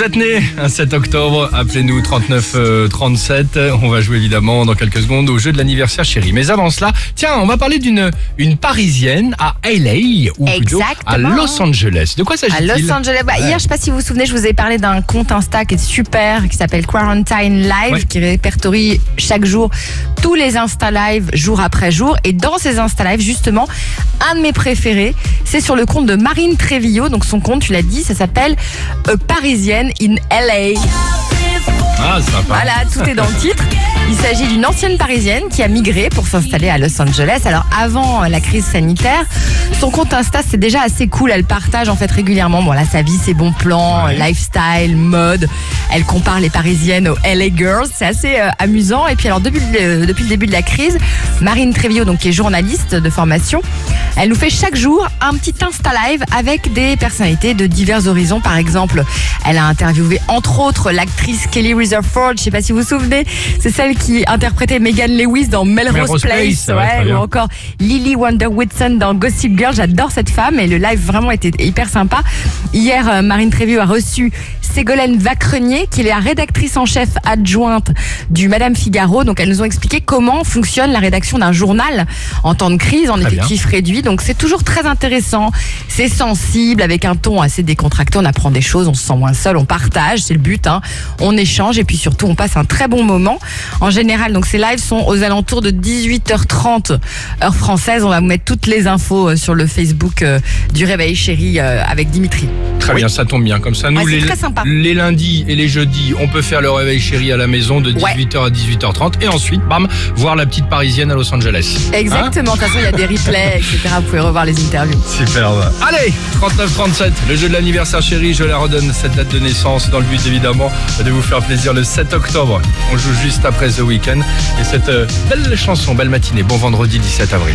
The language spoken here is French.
Vous êtes né un 7 octobre, appelez-nous 39 euh, 37. On va jouer évidemment dans quelques secondes au jeu de l'anniversaire chéri. Mais avant cela, tiens, on va parler d'une une parisienne à LA ou plutôt à. Los Angeles. De quoi À s'agit-il? Los Angeles. Bah, Hier, je sais pas si vous vous souvenez, je vous ai parlé d'un compte Insta qui est super, qui s'appelle Quarantine Live, Ouais. qui répertorie chaque jour tous les Insta Live jour après jour. Et dans ces Insta Live, justement, un de mes préférés, c'est sur le compte de Marine Trévillo. Donc son compte, tu l'as dit, ça s'appelle euh, Parisienne in LA. Ah, sympa. Voilà, tout est dans le titre. Il s'agit d'une ancienne parisienne qui a migré pour s'installer à Los Angeles. Alors avant la crise sanitaire, son compte Insta c'est déjà assez cool. Elle partage en fait régulièrement bon là sa vie, ses bons plans, Ouais. lifestyle, mode. Elle compare les parisiennes aux LA girls. C'est assez euh, amusant. Et puis alors depuis le, depuis le début de la crise, Marine Trévillo donc qui est journaliste de formation, elle nous fait chaque jour un petit Insta live avec des personnalités de divers horizons. Par exemple, elle a interviewé entre autres l'actrice Kelly Rutherford. Je sais pas si vous vous souvenez, c'est celle qui interprétait Megan Lewis dans Melrose, Melrose Place, Place, ouais, ouais, ou encore Lily Wonder Whitson dans Gossip Girl. J'adore cette femme et le live vraiment était hyper sympa. Hier, euh, Marine Trévieux a reçu Ségolène Vacrenier, qui est la rédactrice en chef adjointe du Madame Figaro. Donc, elles nous ont expliqué comment fonctionne la rédaction d'un journal en temps de crise, en Très bien. effectif réduit. Donc, c'est toujours très intéressant. C'est sensible, avec un ton assez décontracté. On apprend des choses, on se sent moins seul, on partage, c'est le but. Hein. On échange et puis surtout, on passe un très bon moment. En général, donc ces lives sont aux alentours de 18h30 heure française. On va vous mettre toutes les infos euh, sur le Facebook euh, du Réveil Chéri euh, avec Dimitri. Très bien, ça tombe bien. Comme ça, nous, Ouais, c'est les, très sympa. les lundis et les jeudis, on peut faire le réveil chéri à la maison de 18h à 18h30. Et ensuite, bam, voir la petite parisienne à Los Angeles. Exactement. De toute façon, il y a des replays, etc. Vous pouvez revoir les interviews. Superbe. Allez, 39-37, le jeu de l'anniversaire chéri, je la redonne cette date de naissance dans le but évidemment de vous faire plaisir le 7 octobre. On joue juste après The Weeknd et cette euh, belle chanson, belle matinée. Bon vendredi 17 avril.